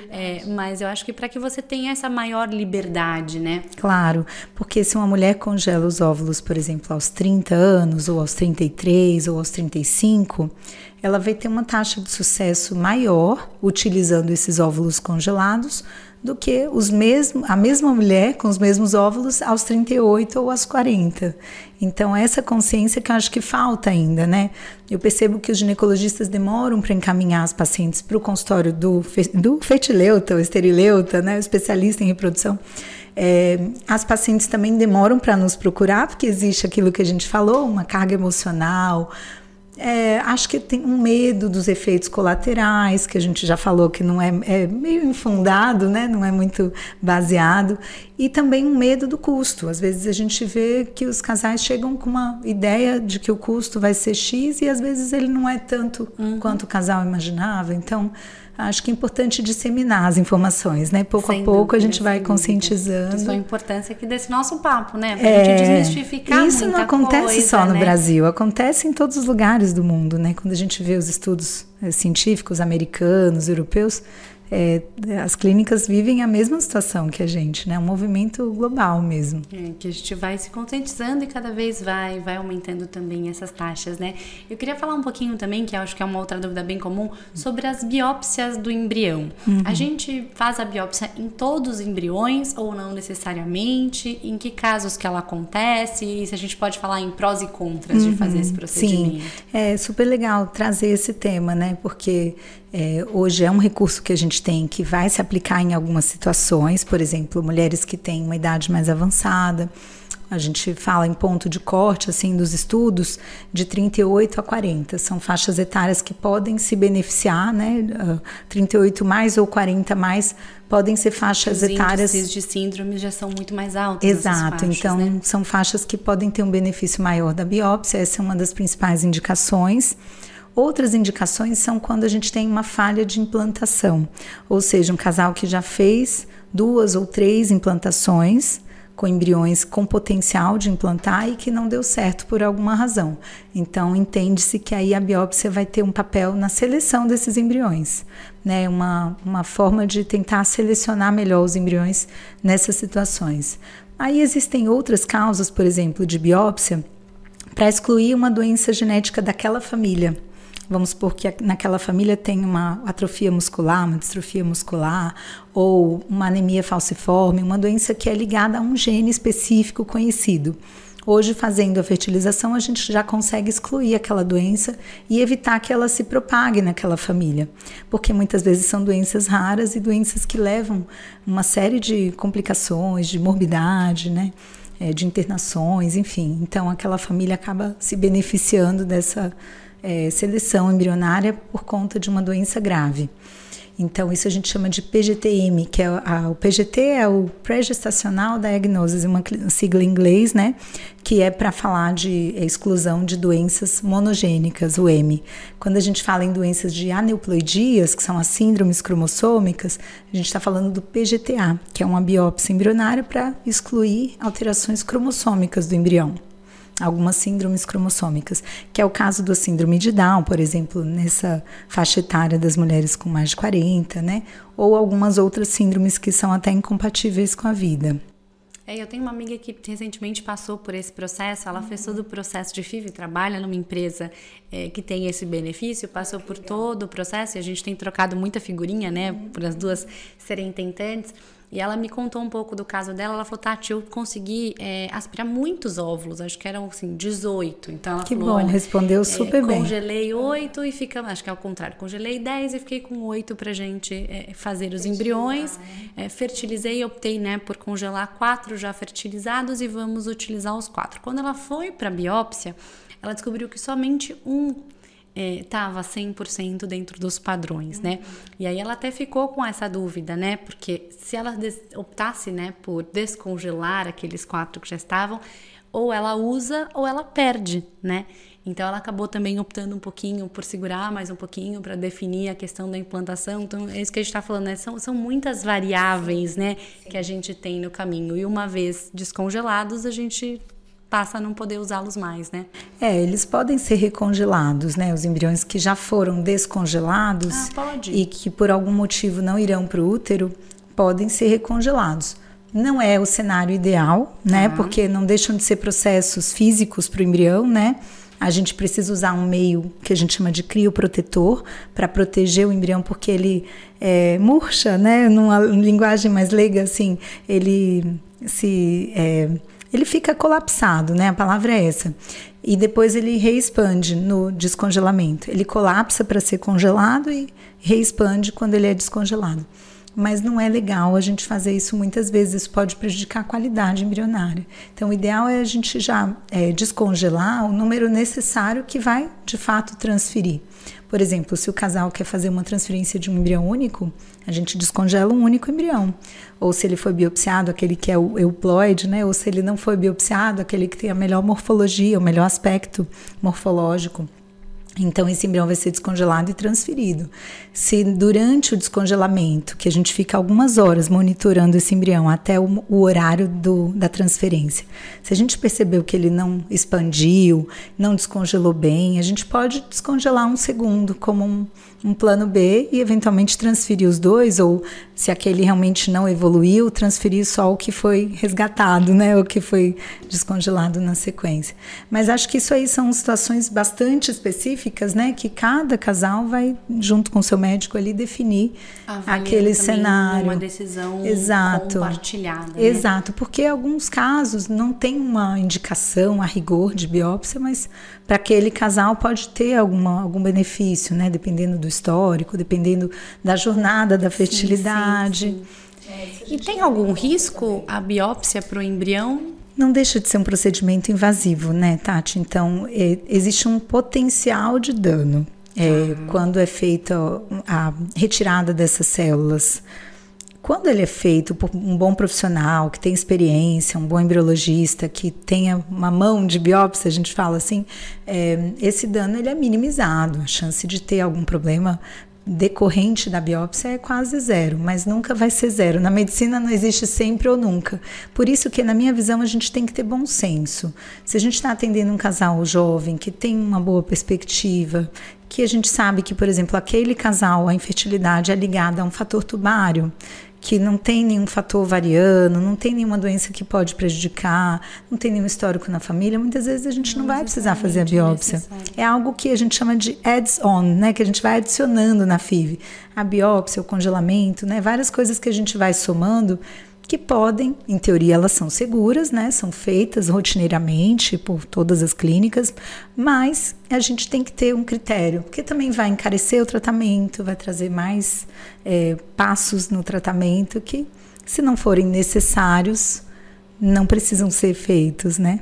É, mas eu acho que para que você tenha essa maior liberdade, né? Claro, porque se uma mulher congela os óvulos, por exemplo, aos 30 anos, ou aos 33, ou aos 35, ela vai ter uma taxa de sucesso maior utilizando esses óvulos congelados do que os mesmos, a mesma mulher com os mesmos óvulos aos 38 ou aos 40. Então, essa consciência que eu acho que falta ainda, né? Eu percebo que os ginecologistas demoram para encaminhar as pacientes para o consultório do, do fetileuta, o esterileuta, né? O especialista em reprodução. É, as pacientes também demoram para nos procurar, porque existe aquilo que a gente falou, uma carga emocional, é, acho que tem um medo dos efeitos colaterais, que a gente já falou que não é, é, meio infundado, né? não é muito baseado, e também um medo do custo. Às vezes a gente vê que os casais chegam com uma ideia de que o custo vai ser X e às vezes ele não é tanto uhum. quanto o casal imaginava. Então, acho que é importante disseminar as informações, né? Pouco sem a pouco dúvida, a gente vai conscientizando. Isso é a importância aqui desse nosso papo, né? Pra é, gente desmistificar Isso não acontece coisa, só no né? Brasil, acontece em todos os lugares do mundo, né? Quando a gente vê os estudos é, científicos americanos, europeus, é, as clínicas vivem a mesma situação que a gente, né? Um movimento global mesmo. É, que a gente vai se conscientizando e cada vez vai, vai aumentando também essas taxas, né? Eu queria falar um pouquinho também, que eu acho que é uma outra dúvida bem comum, sobre as biópsias do embrião. Uhum. A gente faz a biópsia em todos os embriões ou não necessariamente? Em que casos que ela acontece? E se a gente pode falar em prós e contras uhum. de fazer esse procedimento? Sim, é super legal trazer esse tema, né? Porque é, hoje é um recurso que a gente tem que vai se aplicar em algumas situações, por exemplo, mulheres que têm uma idade mais avançada. A gente fala em ponto de corte, assim, dos estudos, de 38 a 40. São faixas etárias que podem se beneficiar, né? Uh, 38 mais ou 40 mais podem ser faixas Os etárias. Os de síndrome já são muito mais altos. Exato, faixas, então né? são faixas que podem ter um benefício maior da biópsia, essa é uma das principais indicações. Outras indicações são quando a gente tem uma falha de implantação, ou seja, um casal que já fez duas ou três implantações com embriões com potencial de implantar e que não deu certo por alguma razão. Então, entende-se que aí a biópsia vai ter um papel na seleção desses embriões, né? Uma, uma forma de tentar selecionar melhor os embriões nessas situações. Aí existem outras causas, por exemplo, de biópsia, para excluir uma doença genética daquela família. Vamos supor que naquela família tem uma atrofia muscular, uma distrofia muscular, ou uma anemia falciforme, uma doença que é ligada a um gene específico conhecido. Hoje, fazendo a fertilização, a gente já consegue excluir aquela doença e evitar que ela se propague naquela família, porque muitas vezes são doenças raras e doenças que levam uma série de complicações, de morbidade, né? É, de internações, enfim. Então, aquela família acaba se beneficiando dessa é, seleção embrionária por conta de uma doença grave. Então, isso a gente chama de PGTM, que é a, o PGT é o Pré-Gestacional Diagnosis, uma sigla em inglês, né? Que é para falar de exclusão de doenças monogênicas, o M. Quando a gente fala em doenças de aneuploidias, que são as síndromes cromossômicas, a gente está falando do PGTA, que é uma biópsia embrionária para excluir alterações cromossômicas do embrião algumas síndromes cromossômicas, que é o caso do síndrome de Down, por exemplo, nessa faixa etária das mulheres com mais de 40, né? Ou algumas outras síndromes que são até incompatíveis com a vida. É, eu tenho uma amiga que recentemente passou por esse processo, ela fez todo o processo de FIV, trabalha numa empresa é, que tem esse benefício, passou por todo o processo e a gente tem trocado muita figurinha, né, por as duas serem tentantes. E ela me contou um pouco do caso dela. Ela falou, Tati, eu consegui é, aspirar muitos óvulos, acho que eram assim, 18. Então ela que falou. bom, respondeu é, super é, bem. Congelei 8 e fica, acho que é o contrário, congelei 10 e fiquei com 8 pra gente é, fazer os embriões. Né? Fertilizei, optei né, por congelar quatro já fertilizados e vamos utilizar os quatro. Quando ela foi para biópsia, ela descobriu que somente um estava é, 100% dentro dos padrões, né? E aí ela até ficou com essa dúvida, né? Porque se ela optasse, né, por descongelar aqueles quatro que já estavam, ou ela usa ou ela perde, né? Então ela acabou também optando um pouquinho por segurar mais um pouquinho para definir a questão da implantação. Então é isso que a gente está falando, né? São, são muitas variáveis, né, que a gente tem no caminho. E uma vez descongelados, a gente passa a não poder usá-los mais, né? É, eles podem ser recongelados, né? Os embriões que já foram descongelados ah, e que por algum motivo não irão para o útero, podem ser recongelados. Não é o cenário ideal, né? Uhum. Porque não deixam de ser processos físicos para o embrião, né? A gente precisa usar um meio que a gente chama de crioprotetor para proteger o embrião, porque ele é, murcha, né? Numa linguagem mais leiga, assim, ele se. É, ele fica colapsado, né? A palavra é essa. E depois ele reexpande no descongelamento. Ele colapsa para ser congelado e reexpande quando ele é descongelado mas não é legal a gente fazer isso muitas vezes, isso pode prejudicar a qualidade embrionária. Então, o ideal é a gente já é, descongelar o número necessário que vai de fato transferir. Por exemplo, se o casal quer fazer uma transferência de um embrião único, a gente descongela um único embrião. Ou se ele foi biopsiado, aquele que é o euploide, né? Ou se ele não foi biopsiado, aquele que tem a melhor morfologia, o melhor aspecto morfológico. Então, esse embrião vai ser descongelado e transferido. Se durante o descongelamento, que a gente fica algumas horas monitorando esse embrião até o, o, horário do, da transferência, se a gente percebeu que ele não expandiu, não descongelou bem, a gente pode descongelar um segundo como um, um plano B e eventualmente transferir os dois, ou se aquele realmente não evoluiu, transferir só o que foi resgatado, né, o que foi descongelado na sequência. Mas acho que isso aí são situações bastante específicas, né, que cada casal vai junto com o seu médico ali definir aquele cenário, uma decisão Exato. compartilhada. Né? Exato, porque alguns casos não tem uma indicação a rigor de biópsia, mas para aquele casal pode ter alguma, algum benefício, né, dependendo do histórico, dependendo da jornada da fertilidade. Sim, sim, sim. E tem algum risco a biópsia para o embrião? Não deixa de ser um procedimento invasivo, né, Tati? Então, é, existe um potencial de dano é, uhum. quando é feita a retirada dessas células. Quando ele é feito por um bom profissional, que tem experiência, um bom embriologista, que tenha uma mão de biópsia, a gente fala assim, é, esse dano ele é minimizado. A chance de ter algum problema decorrente da biópsia é quase zero, mas nunca vai ser zero. Na medicina não existe sempre ou nunca. Por isso que, na minha visão, a gente tem que ter bom senso. Se a gente está atendendo um casal jovem que tem uma boa perspectiva, que a gente sabe que, por exemplo, aquele casal, a infertilidade é ligada a um fator tubário, que não tem nenhum fator variano, não tem nenhuma doença que pode prejudicar, não tem nenhum histórico na família, muitas vezes a gente não, não vai precisar fazer a biópsia. É algo que a gente chama de adds-on, né? Que a gente vai adicionando na FIV. A biópsia, o congelamento, né? Várias coisas que a gente vai somando que podem, em teoria, elas são seguras, né? São feitas rotineiramente por todas as clínicas, mas a gente tem que ter um critério, porque também vai encarecer o tratamento, vai trazer mais é, passos no tratamento que, se não forem necessários, não precisam ser feitos, né?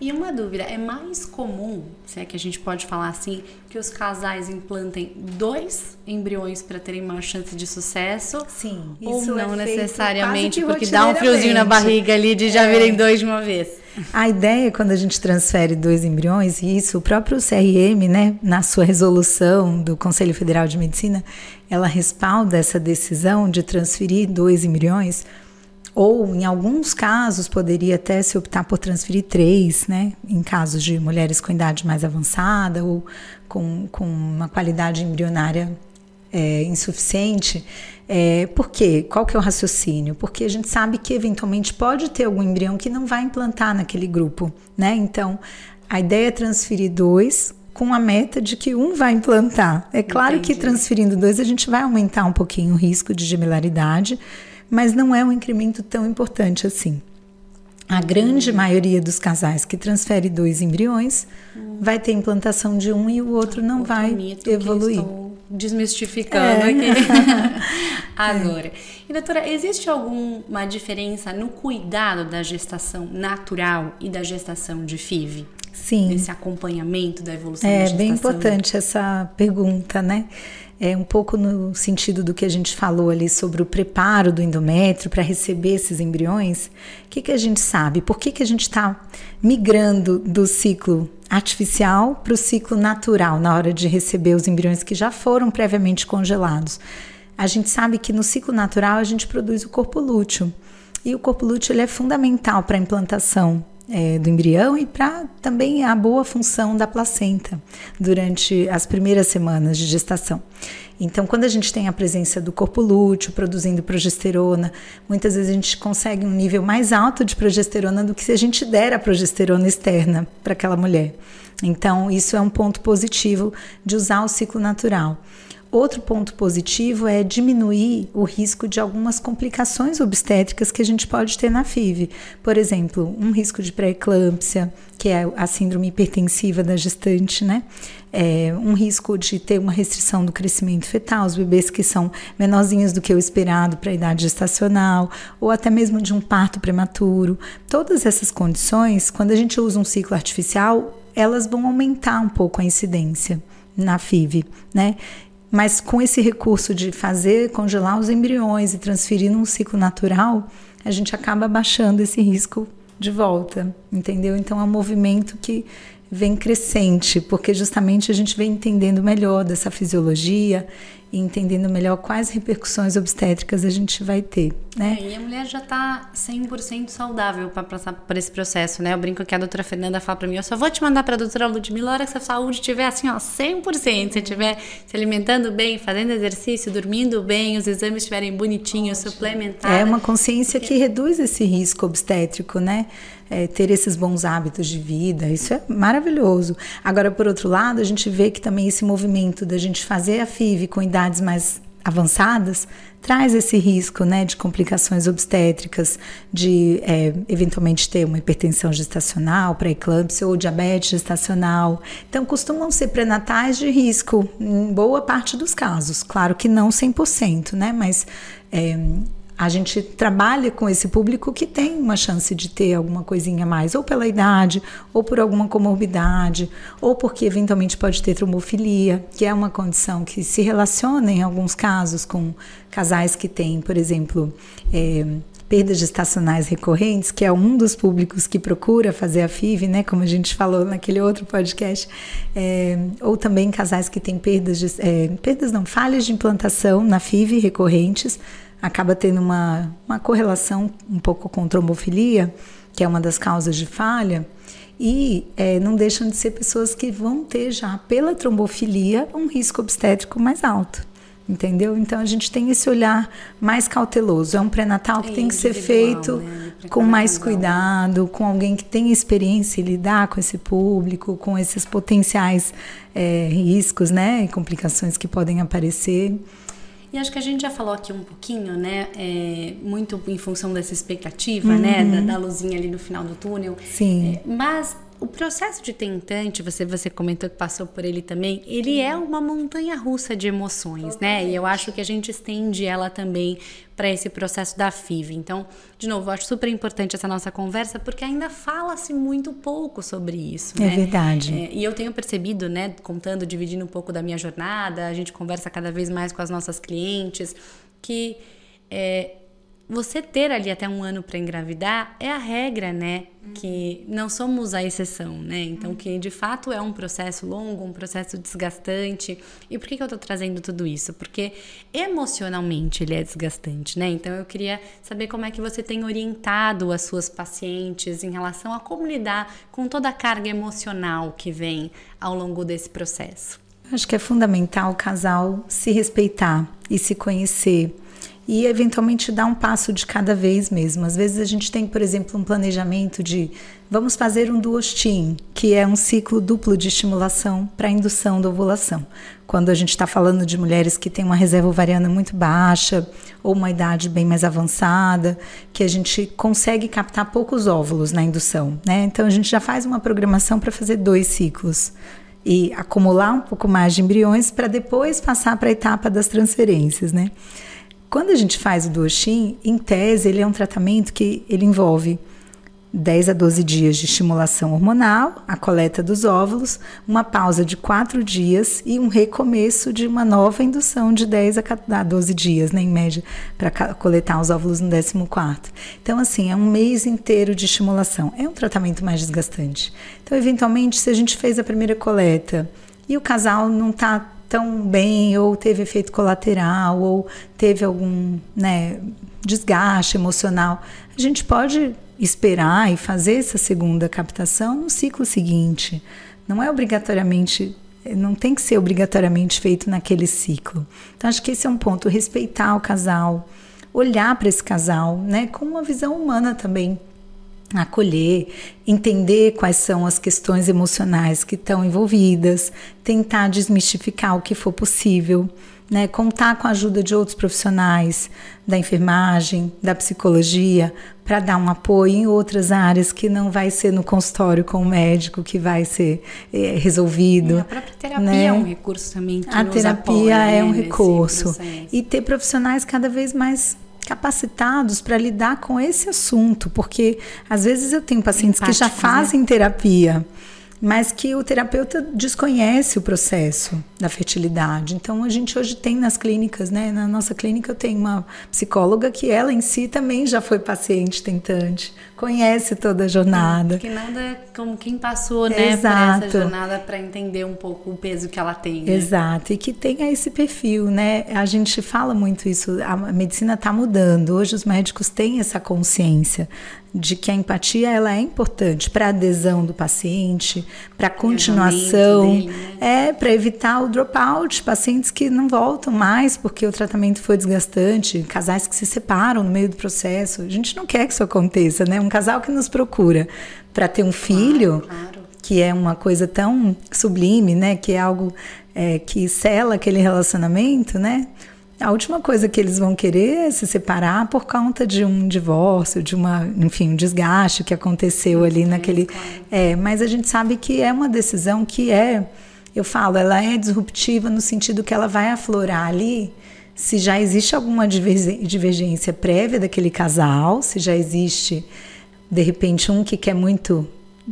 E uma dúvida, é mais comum, se é que a gente pode falar assim, que os casais implantem dois embriões para terem maior chance de sucesso? Sim. Ou não é necessariamente, porque dá um friozinho na barriga ali de já é. virem dois de uma vez. A ideia é quando a gente transfere dois embriões, e isso o próprio CRM, né, na sua resolução do Conselho Federal de Medicina, ela respalda essa decisão de transferir dois embriões ou, em alguns casos, poderia até se optar por transferir três, né? Em casos de mulheres com idade mais avançada ou com, com uma qualidade embrionária é, insuficiente. É, por quê? Qual que é o raciocínio? Porque a gente sabe que eventualmente pode ter algum embrião que não vai implantar naquele grupo, né? Então, a ideia é transferir dois com a meta de que um vai implantar. É claro Entendi. que transferindo dois a gente vai aumentar um pouquinho o risco de gemelaridade, mas não é um incremento tão importante assim. A grande maioria dos casais que transfere dois embriões hum. vai ter implantação de um e o outro não outro vai evoluir. desmistificando é. aqui (laughs) agora. É. E doutora, existe alguma diferença no cuidado da gestação natural e da gestação de FIV? Sim. Esse acompanhamento da evolução é, da gestação. É bem importante essa pergunta, né? É um pouco no sentido do que a gente falou ali sobre o preparo do endométrio para receber esses embriões. O que, que a gente sabe? Por que, que a gente está migrando do ciclo artificial para o ciclo natural na hora de receber os embriões que já foram previamente congelados? A gente sabe que no ciclo natural a gente produz o corpo lúteo. E o corpo lúteo ele é fundamental para a implantação é, do embrião e para também a boa função da placenta durante as primeiras semanas de gestação. Então, quando a gente tem a presença do corpo lúteo produzindo progesterona, muitas vezes a gente consegue um nível mais alto de progesterona do que se a gente der a progesterona externa para aquela mulher. Então, isso é um ponto positivo de usar o ciclo natural. Outro ponto positivo é diminuir o risco de algumas complicações obstétricas que a gente pode ter na FIV. Por exemplo, um risco de pré-eclâmpsia, que é a síndrome hipertensiva da gestante, né? É, um risco de ter uma restrição do crescimento fetal, os bebês que são menorzinhos do que o esperado para a idade gestacional, ou até mesmo de um parto prematuro. Todas essas condições, quando a gente usa um ciclo artificial, elas vão aumentar um pouco a incidência na FIV, né? Mas com esse recurso de fazer congelar os embriões e transferir num ciclo natural, a gente acaba baixando esse risco de volta, entendeu? Então é um movimento que vem crescente, porque justamente a gente vem entendendo melhor dessa fisiologia e entendendo melhor quais repercussões obstétricas a gente vai ter, né? É, e a mulher já está 100% saudável para passar por esse processo, né? Eu brinco que a doutora Fernanda fala para mim, eu só vou te mandar para a doutora Ludmilla a hora que sua saúde estiver assim, ó, 100%, você estiver se alimentando bem, fazendo exercício, dormindo bem, os exames estiverem bonitinhos, suplementados. É uma consciência que reduz esse risco obstétrico, né? É, ter esses bons hábitos de vida, isso é maravilhoso. Agora, por outro lado, a gente vê que também esse movimento da gente fazer a FIV com idades mais avançadas traz esse risco né, de complicações obstétricas, de é, eventualmente ter uma hipertensão gestacional, pré-eclâmpsia ou diabetes gestacional. Então, costumam ser pré-natais de risco em boa parte dos casos. Claro que não 100%, né, mas é, a gente trabalha com esse público que tem uma chance de ter alguma coisinha a mais, ou pela idade, ou por alguma comorbidade, ou porque eventualmente pode ter trombofilia, que é uma condição que se relaciona em alguns casos com casais que têm, por exemplo, é, perdas gestacionais recorrentes, que é um dos públicos que procura fazer a FIV, né, como a gente falou naquele outro podcast, é, ou também casais que têm perdas, de, é, perdas não, falhas de implantação na FIV recorrentes, acaba tendo uma, uma correlação um pouco com trombofilia, que é uma das causas de falha, e é, não deixam de ser pessoas que vão ter já, pela trombofilia, um risco obstétrico mais alto. Entendeu? Então a gente tem esse olhar mais cauteloso. É um pré-natal que é tem que ser feito né? com mais cuidado, com alguém que tem experiência em lidar com esse público, com esses potenciais é, riscos né? e complicações que podem aparecer. E acho que a gente já falou aqui um pouquinho, né? É, muito em função dessa expectativa, uhum. né? Da, da, luzinha ali no final do túnel. Sim. É, mas o processo de tentante, você, você comentou que passou por ele também, ele é uma montanha russa de emoções, Totalmente. né? E eu acho que a gente estende ela também para esse processo da FIV. Então, de novo, eu acho super importante essa nossa conversa, porque ainda fala-se muito pouco sobre isso. É né? verdade. É, e eu tenho percebido, né, contando, dividindo um pouco da minha jornada, a gente conversa cada vez mais com as nossas clientes, que. É, você ter ali até um ano para engravidar é a regra, né? Uhum. Que não somos a exceção, né? Então, que de fato é um processo longo, um processo desgastante. E por que, que eu estou trazendo tudo isso? Porque emocionalmente ele é desgastante, né? Então, eu queria saber como é que você tem orientado as suas pacientes em relação a como lidar com toda a carga emocional que vem ao longo desse processo. Acho que é fundamental o casal se respeitar e se conhecer e eventualmente dar um passo de cada vez mesmo. Às vezes a gente tem, por exemplo, um planejamento de vamos fazer um duostin, que é um ciclo duplo de estimulação para indução da ovulação. Quando a gente está falando de mulheres que têm uma reserva ovariana muito baixa ou uma idade bem mais avançada, que a gente consegue captar poucos óvulos na indução, né? Então a gente já faz uma programação para fazer dois ciclos e acumular um pouco mais de embriões para depois passar para a etapa das transferências, né? Quando a gente faz o Duoshin, em tese, ele é um tratamento que ele envolve 10 a 12 dias de estimulação hormonal, a coleta dos óvulos, uma pausa de 4 dias e um recomeço de uma nova indução de 10 a 12 dias, né, em média, para coletar os óvulos no 14. Então, assim, é um mês inteiro de estimulação. É um tratamento mais desgastante. Então, eventualmente, se a gente fez a primeira coleta e o casal não está tão bem, ou teve efeito colateral, ou teve algum né, desgaste emocional, a gente pode esperar e fazer essa segunda captação no ciclo seguinte. Não é obrigatoriamente, não tem que ser obrigatoriamente feito naquele ciclo. Então acho que esse é um ponto, respeitar o casal, olhar para esse casal, né, com uma visão humana também, acolher, entender quais são as questões emocionais que estão envolvidas, tentar desmistificar o que for possível né, contar com a ajuda de outros profissionais da enfermagem, da psicologia, para dar um apoio em outras áreas que não vai ser no consultório com o médico que vai ser é, resolvido. A própria terapia né? é um recurso também. Que a terapia apoia, é um né, recurso. E ter profissionais cada vez mais capacitados para lidar com esse assunto, porque às vezes eu tenho pacientes Empáticos, que já fazem né? terapia mas que o terapeuta desconhece o processo da fertilidade. Então a gente hoje tem nas clínicas, né? Na nossa clínica eu tenho uma psicóloga que ela em si também já foi paciente tentante, conhece toda a jornada. Que nada como quem passou, né, Exato. por essa jornada para entender um pouco o peso que ela tem. Né? Exato, e que tenha esse perfil, né? A gente fala muito isso, a medicina está mudando. Hoje os médicos têm essa consciência de que a empatia ela é importante para a adesão do paciente, para a continuação, dele, né? é para evitar o dropout, pacientes que não voltam mais porque o tratamento foi desgastante, casais que se separam no meio do processo. A gente não quer que isso aconteça, né? Um casal que nos procura para ter um filho, claro, claro. que é uma coisa tão sublime, né? Que é algo é, que sela aquele relacionamento, né? A última coisa que eles vão querer é se separar por conta de um divórcio, de uma, enfim, um desgaste que aconteceu ali naquele. É, mas a gente sabe que é uma decisão que é, eu falo, ela é disruptiva no sentido que ela vai aflorar ali se já existe alguma divergência prévia daquele casal, se já existe, de repente, um que quer muito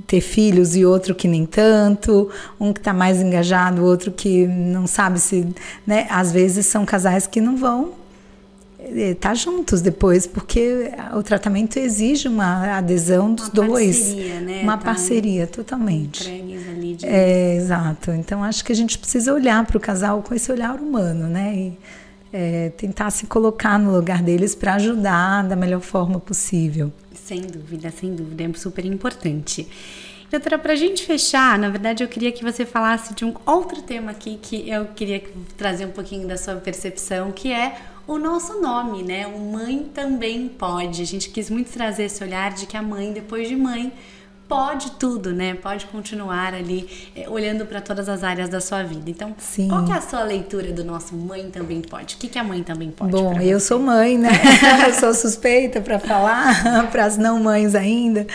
ter filhos e outro que nem tanto, um que está mais engajado, outro que não sabe se, né? Às vezes são casais que não vão estar eh, tá juntos depois, porque o tratamento exige uma adesão dos uma dois, parceria, né? uma tá parceria totalmente. Ali de... É, exato. Então acho que a gente precisa olhar para o casal com esse olhar humano, né? E, é, tentar se colocar no lugar deles para ajudar da melhor forma possível. Sem dúvida, sem dúvida, é super importante. Doutora, para a gente fechar, na verdade eu queria que você falasse de um outro tema aqui que eu queria trazer um pouquinho da sua percepção, que é o nosso nome, né? O Mãe Também Pode. A gente quis muito trazer esse olhar de que a mãe, depois de mãe, pode tudo, né? Pode continuar ali é, olhando para todas as áreas da sua vida. Então, Sim. qual que é a sua leitura do nosso mãe também pode? O que, que a mãe também pode? Bom, eu sou mãe, né? (laughs) eu sou suspeita para falar (laughs) para as não mães ainda.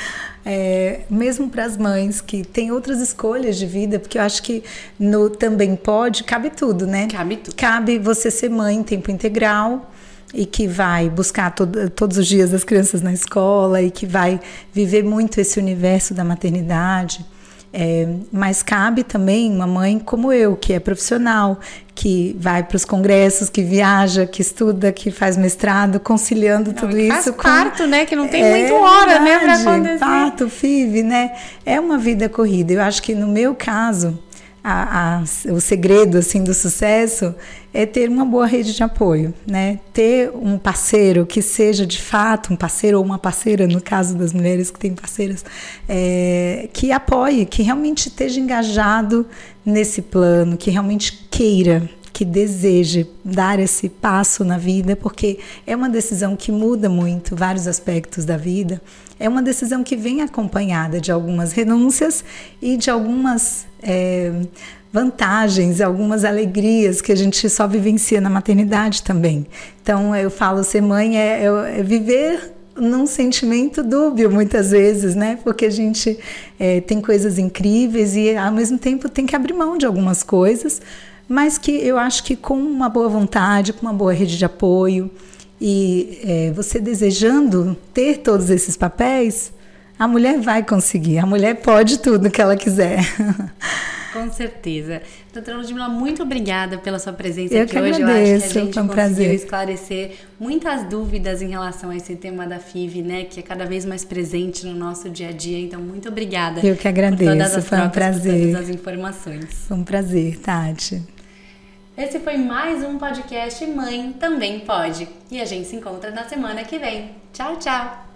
É, mesmo para as mães que têm outras escolhas de vida, porque eu acho que no também pode cabe tudo, né? Cabe tudo. Cabe você ser mãe em tempo integral e que vai buscar todo, todos os dias as crianças na escola e que vai viver muito esse universo da maternidade. É, mas cabe também uma mãe como eu, que é profissional, que vai para os congressos, que viaja, que estuda, que faz mestrado, conciliando não, tudo isso. Faz com parto, né? Que não tem é, muito hora, verdade, né, para acontecer. Parto, FIV, né? É uma vida corrida. Eu acho que no meu caso, a, a, o segredo assim do sucesso é ter uma boa rede de apoio, né? Ter um parceiro que seja de fato um parceiro ou uma parceira, no caso das mulheres que têm parceiras, é, que apoie, que realmente esteja engajado nesse plano, que realmente queira, que deseje dar esse passo na vida, porque é uma decisão que muda muito vários aspectos da vida. É uma decisão que vem acompanhada de algumas renúncias e de algumas é, vantagens, algumas alegrias que a gente só vivencia na maternidade também. Então eu falo ser mãe é, é, é viver num sentimento dúbio muitas vezes, né? Porque a gente é, tem coisas incríveis e ao mesmo tempo tem que abrir mão de algumas coisas, mas que eu acho que com uma boa vontade, com uma boa rede de apoio e é, você desejando ter todos esses papéis, a mulher vai conseguir, a mulher pode tudo que ela quiser. (laughs) Com certeza. Doutora Ludmila, muito obrigada pela sua presença Eu aqui que hoje. agradeço, Eu acho que a gente foi um conseguiu prazer. esclarecer muitas dúvidas em relação a esse tema da FIV, né? Que é cada vez mais presente no nosso dia a dia. Então, muito obrigada. Eu que Por agradeço, todas as foi um trocas, prazer. Por todas as informações. Foi um prazer, Tati. Esse foi mais um podcast Mãe Também Pode. E a gente se encontra na semana que vem. Tchau, tchau!